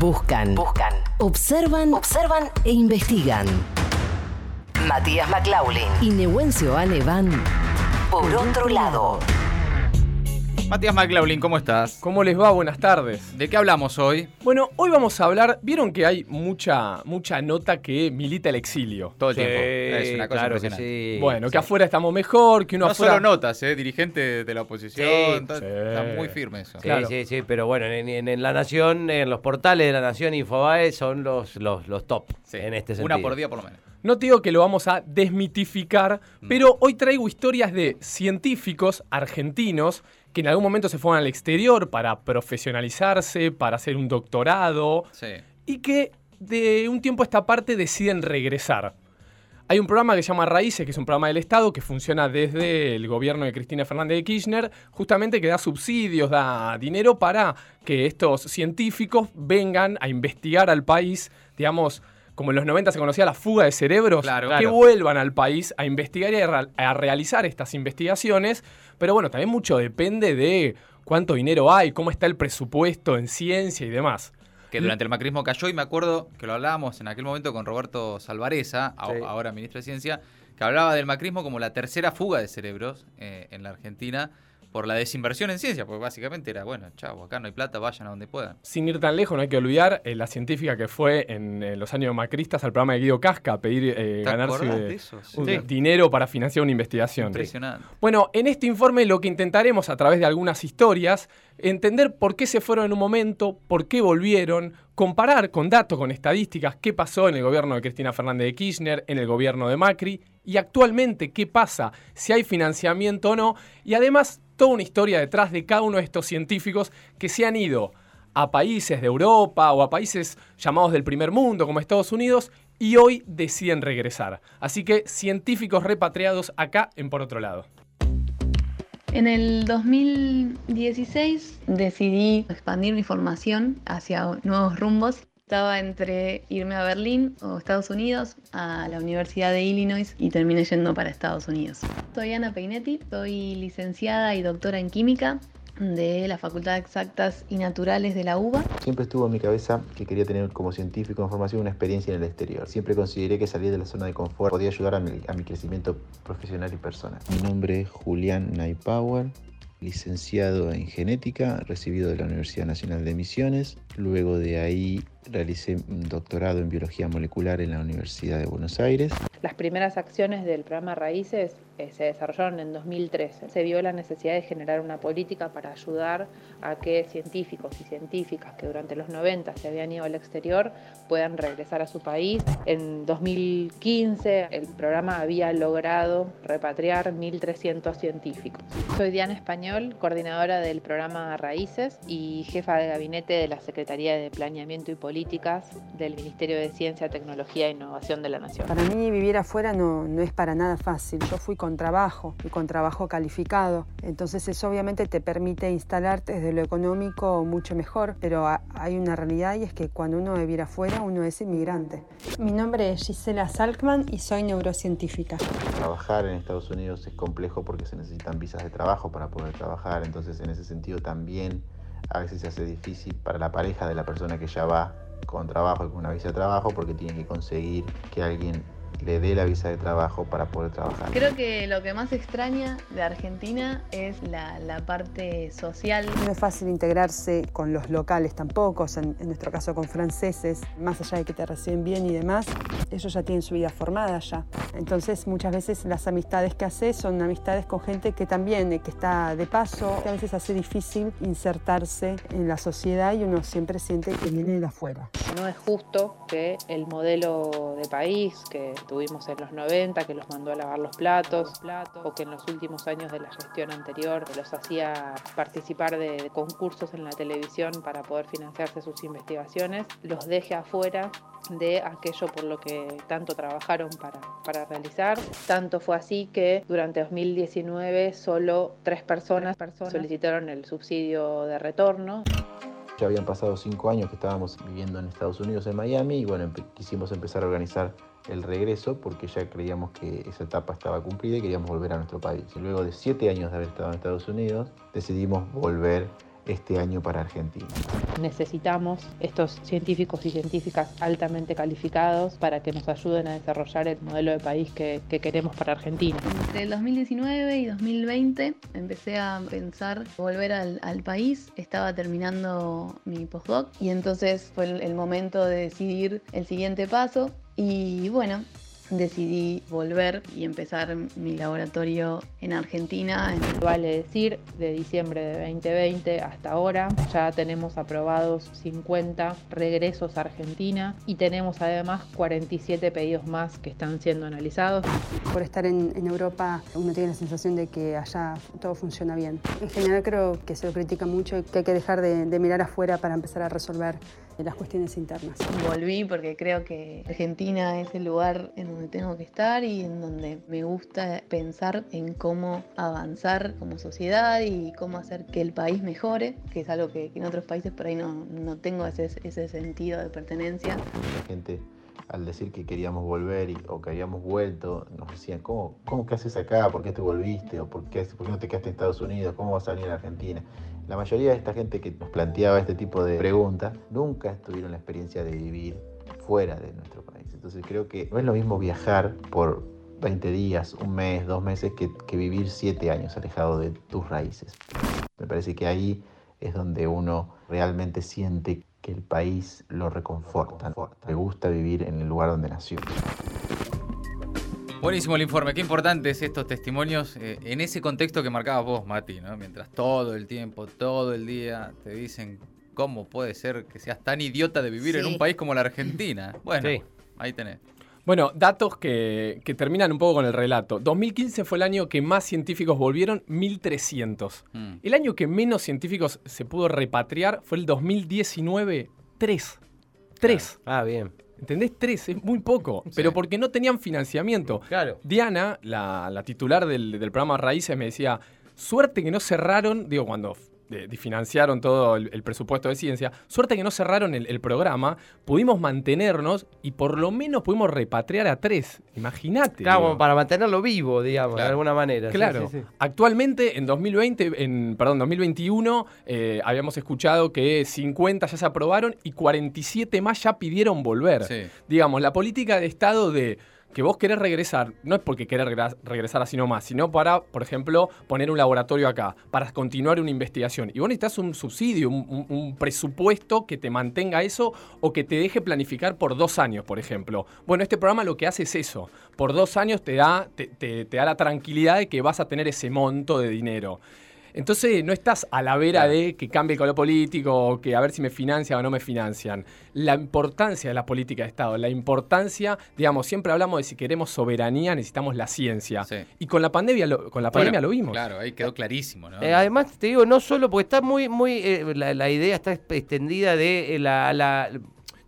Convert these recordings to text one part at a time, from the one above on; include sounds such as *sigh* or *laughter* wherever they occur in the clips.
Buscan. Buscan. Observan. Observan e investigan. Matías McLaughlin y Nehuencio Ale van por otro lado. Matías McLaughlin, ¿cómo estás? ¿Cómo les va? Buenas tardes. ¿De qué hablamos hoy? Bueno, hoy vamos a hablar. Vieron que hay mucha, mucha nota que milita el exilio. Todo el Sí, tiempo. Es una cosa claro que sí. Bueno, que afuera estamos mejor, que uno No afuera. solo notas, ¿eh? Dirigente de la oposición. Sí. Está muy firme eso. Sí, Claro. sí, sí, pero bueno, en, en- en La Nación, en los portales de La Nación Infobae son los, los, los top Sí. en este sentido. Una por día por lo menos. No te digo que lo vamos a desmitificar, Mm. pero hoy traigo historias de científicos argentinos que en algún momento se fueron al exterior para profesionalizarse, para hacer un doctorado Sí. y que de un tiempo a esta parte deciden regresar. Hay un programa que se llama Raíces, que es un programa del Estado que funciona desde el gobierno de Cristina Fernández de Kirchner, justamente que da subsidios, da dinero para que estos científicos vengan a investigar al país, digamos, como en los 90 se conocía la fuga de cerebros, Claro, que claro. vuelvan al país a investigar y a realizar estas investigaciones. Pero bueno, también mucho depende de cuánto dinero hay, cómo está el presupuesto en ciencia y demás. Que durante el macrismo cayó y me acuerdo que lo hablábamos en aquel momento con Roberto Salvareza, Sí. ahora ministro de Ciencia, que hablaba del macrismo como la tercera fuga de cerebros eh, en la Argentina por la desinversión en ciencia, porque básicamente era, bueno, chavo, acá no hay plata, vayan a donde puedan. Sin ir tan lejos, no hay que olvidar eh, la científica que fue en, eh, los años macristas al programa de Guido Casca a pedir eh, ¿Te ganarse acordás de eso? un Sí. dinero para financiar una investigación. Impresionante. Bueno, en este informe lo que intentaremos a través de algunas historias, entender por qué se fueron en un momento, por qué volvieron, comparar con datos, con estadísticas, qué pasó en el gobierno de Cristina Fernández de Kirchner, en el gobierno de Macri y actualmente qué pasa, si hay financiamiento o no, y además toda una historia detrás de cada uno de estos científicos que se han ido a países de Europa o a países llamados del primer mundo como Estados Unidos y hoy deciden regresar. Así que científicos repatriados acá en Por Otro Lado. En el 2016 decidí expandir mi formación hacia nuevos rumbos. Estaba entre irme a Berlín o Estados Unidos, a la Universidad de Illinois y terminé yendo para Estados Unidos. Soy Ana Peinetti, soy licenciada y doctora en química de la Facultad de Exactas y Naturales de la UBA. Siempre estuvo en mi cabeza que quería tener como científico en formación una experiencia en el exterior. Siempre consideré que salir de la zona de confort podía ayudar a mi, a mi crecimiento profesional y personal. Mi nombre es Julián Naipauer, licenciado en genética, recibido de la Universidad Nacional de Misiones. Luego de ahí realicé un doctorado en biología molecular en la Universidad de Buenos Aires. Las primeras acciones del programa Raíces eh, se desarrollaron en 2013. Se vio la necesidad de generar una política para ayudar a que científicos y científicas que durante los 90 se habían ido al exterior puedan regresar a su país. En 2015 el programa había logrado repatriar 1.300 científicos. Soy Diana Español, coordinadora del programa Raíces y jefa de gabinete de la Secretaría de Planeamiento y Políticas del Ministerio de Ciencia, Tecnología e Innovación de la Nación. Para mí vivir afuera no, no es para nada fácil. Yo fui con trabajo y con trabajo calificado. Entonces eso obviamente te permite instalarte desde lo económico mucho mejor. Pero ha- hay una realidad y es que cuando uno vive afuera uno es inmigrante. Mi nombre es Gisela Salkman y soy neurocientífica. Trabajar en Estados Unidos es complejo porque se necesitan visas de trabajo para poder trabajar, entonces en ese sentido también a veces se hace difícil para la pareja de la persona que ya va con trabajo y con una visa de trabajo porque tiene que conseguir que alguien le dé la visa de trabajo para poder trabajar. Creo que lo que más extraña de Argentina es la, la parte social. No es fácil integrarse con los locales tampoco, o sea, en, en nuestro caso con franceses, más allá de que te reciben bien y demás, ellos ya tienen su vida formada ya. Entonces muchas veces las amistades que haces son amistades con gente que también, eh, que está de paso, que a veces hace difícil insertarse en la sociedad y uno siempre siente que viene de afuera. No es justo que el modelo de país que tuvimos en los 90, que los mandó a lavar los platos, o que en los últimos años de la gestión anterior los hacía participar de, de concursos en la televisión para poder financiarse sus investigaciones, los deje afuera de aquello por lo que tanto trabajaron para, para realizar. Tanto fue así que durante 2019 solo tres personas, solicitaron el subsidio de retorno. Ya habían pasado cinco años que estábamos viviendo en Estados Unidos, en Miami, y bueno, quisimos empezar a organizar el regreso porque ya creíamos que esa etapa estaba cumplida y queríamos volver a nuestro país. Y luego de siete años de haber estado en Estados Unidos, decidimos volver este año para Argentina. Necesitamos estos científicos y científicas altamente calificados para que nos ayuden a desarrollar el modelo de país que, que queremos para Argentina. Entre el 2019 y 2020 empecé a pensar volver al, al país. Estaba terminando mi postdoc y entonces fue el, el momento de decidir el siguiente paso. Y bueno, decidí volver y empezar mi laboratorio en Argentina. Vale decir, de diciembre de 2020 hasta ahora ya tenemos aprobados 50 regresos a Argentina y tenemos además 47 pedidos más que están siendo analizados. Por estar en, Europa uno tiene la sensación de que allá todo funciona bien. En general creo que se lo critica mucho y que hay que dejar de, de mirar afuera para empezar a resolver las cuestiones internas. Volví porque creo que Argentina es el lugar en donde tengo que estar y en donde me gusta pensar en cómo avanzar como sociedad y cómo hacer que el país mejore, que es algo que, que en otros países por ahí no, no tengo ese, ese sentido de pertenencia. La gente al decir que queríamos volver y, o que habíamos vuelto, nos decían, ¿cómo, ¿cómo qué haces acá? ¿Por qué te volviste? ¿O por qué, por qué no te quedaste en Estados Unidos? ¿Cómo vas a venir a Argentina? La mayoría de esta gente que nos planteaba este tipo de preguntas nunca tuvieron la experiencia de vivir fuera de nuestro país. Entonces creo que no es lo mismo viajar por 20 días, un mes, dos meses, que, vivir siete años alejado de tus raíces. Me parece que ahí es donde uno realmente siente que el país lo reconforta. Le gusta vivir en el lugar donde nació. Buenísimo el informe, qué importantes estos testimonios eh, en ese contexto que marcabas vos, Mati, ¿no? Mientras todo el tiempo, todo el día te dicen cómo puede ser que seas tan idiota de vivir en un país como la Argentina. Bueno, Sí. ahí tenés. Bueno, datos que, que terminan un poco con el relato. 2015 fue el año que más científicos volvieron, 1300. Mm. El año que menos científicos se pudo repatriar fue el 2019, 3. 3. Ah, bien. ¿Entendés? 3, es muy poco. Sí. Pero porque no tenían financiamiento. Claro. Diana, la, la titular del, del programa Raíces, me decía, suerte que no cerraron, digo, cuando eh, financiaron todo el, el presupuesto de ciencia, suerte que no cerraron el, el programa, pudimos mantenernos y por lo menos pudimos repatriar a tres. Imagínate. Claro, digo. para mantenerlo vivo, digamos, de alguna manera. Sí, Claro. sí, sí. Actualmente, en 2020, en, perdón, 2021, eh, habíamos escuchado que 50 ya se aprobaron y 47 más ya pidieron volver. Sí. Digamos, la política de Estado de que vos querés regresar, no es porque querés regresar así nomás, sino para, por ejemplo, poner un laboratorio acá, para continuar una investigación. Y vos necesitas un subsidio, un presupuesto que te mantenga eso o que te deje planificar por dos años, por ejemplo. Bueno, este programa lo que hace es eso. Por dos años te da, te, te- te da la tranquilidad de que vas a tener ese monto de dinero. Entonces no estás a la vera de que cambie el color político o que a ver si me financian o no me financian. La importancia de la política de Estado, la importancia, digamos, siempre hablamos de si queremos soberanía necesitamos la ciencia. Sí. Y con la pandemia lo, con la Bueno, pandemia lo vimos. Claro, ahí quedó clarísimo, ¿no? Eh, además, te digo, no solo porque está muy, muy, eh, la, la idea está extendida de eh, la, la-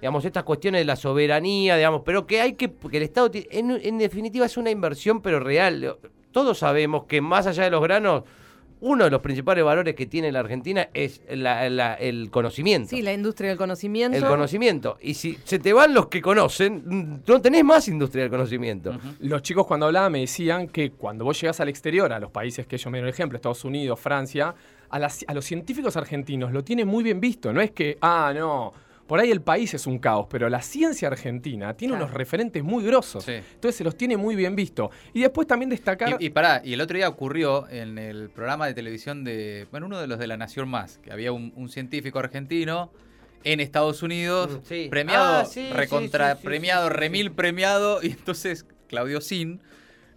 digamos, estas cuestiones de la soberanía, digamos, pero que hay que, que el Estado, en, en definitiva, es una inversión, pero real. Todos sabemos que más allá de los granos, uno de los principales valores que tiene la Argentina es la- la- el conocimiento. Sí, la industria del conocimiento. el conocimiento. Y si se te van los que conocen, mm, no tenés más industria del conocimiento. Los chicos cuando hablaban me decían que cuando vos llegás al exterior, a los países que ellos me dieron ejemplo, Estados Unidos, Francia, a, las- a los científicos argentinos lo tienen muy bien visto. No es que, ah, no, por ahí el país es un caos, pero la ciencia argentina tiene Claro. unos referentes muy grosos. Sí. Entonces se los tiene muy bien visto. Y después también destacar... Y, y pará, y el otro día ocurrió en el programa de televisión de, bueno, uno de los de La Nación Más, que había un, un científico argentino en Estados Unidos, Mm, sí. premiado, Ah, sí, recontra sí, sí, sí, premiado, sí, sí. remil premiado, y entonces Claudio Sin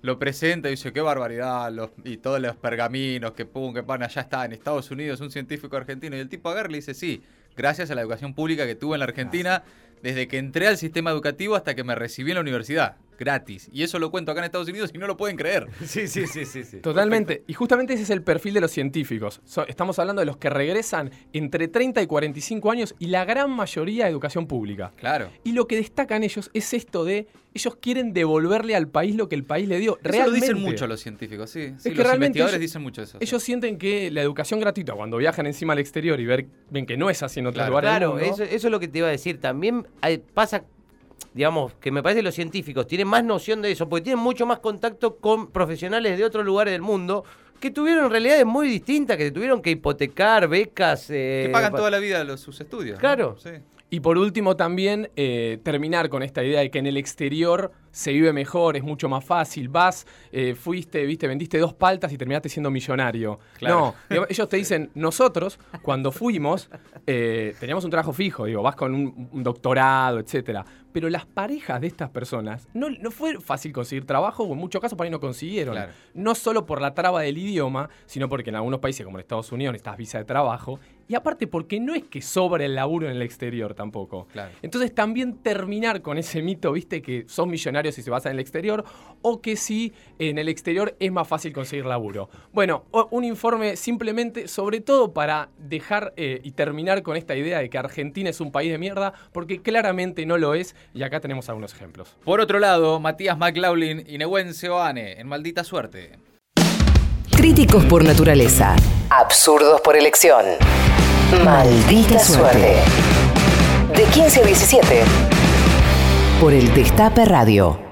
lo presenta y dice, qué barbaridad, los, y todos los pergaminos, que pum, que pan, allá está, en Estados Unidos, un científico argentino, y el tipo agarra y le dice, sí, gracias a la educación pública que tuve en la Argentina, desde que entré al sistema educativo hasta que me recibí en la universidad, gratis. Y eso lo cuento acá en Estados Unidos y no lo pueden creer. *laughs* Sí, sí, sí, sí. sí. Totalmente. Y justamente ese es el perfil de los científicos. So- estamos hablando de los que regresan entre 30 y 45 años y la gran mayoría de educación pública. Claro. Y lo que destacan ellos es esto de ellos quieren devolverle al país lo que el país le dio. Eso realmente. lo dicen mucho los científicos, sí. sí, que los realmente investigadores ellos- dicen mucho eso. sí. Ellos sienten que la educación gratuita, cuando viajan encima al exterior y ver, ven que no es así en otros Claro, lugares del Claro, mundo, eso, eso es lo que te iba a decir. También hay- pasa, digamos, que me parece que los científicos tienen más noción de eso, porque tienen mucho más contacto con profesionales de otros lugares del mundo que tuvieron realidades muy distintas, que tuvieron que hipotecar becas. eh, Que pagan pa- toda la vida los, sus estudios. ¿no? Claro. Sí. Y por último también eh, terminar con esta idea de que en el exterior se vive mejor, es mucho más fácil. Vas, eh, fuiste, viste, vendiste dos paltas y terminaste siendo millonario. Claro. No, ellos te dicen, nosotros cuando fuimos eh, teníamos un trabajo fijo, digo, vas con un, un doctorado, etcétera. Pero las parejas de estas personas no, no fue fácil conseguir trabajo, o en muchos casos para ahí no consiguieron. Claro. No solo por la traba del idioma, sino porque en algunos países como en Estados Unidos necesitas visa de trabajo. Y aparte porque no es que sobra el laburo en el exterior tampoco. Claro. Entonces también terminar con ese mito, viste, que sos millonario si se basa en el exterior o que si en el exterior es más fácil conseguir laburo. Bueno, un informe simplemente, sobre todo para dejar eh, y terminar con esta idea de que Argentina es un país de mierda, porque claramente no lo es y acá tenemos algunos ejemplos. Por otro lado, Matías McLaughlin y Nehuen Oane en Maldita Suerte. Críticos por naturaleza. Absurdos por elección. Maldita suerte. De 15 a 17. Por el Destape Radio.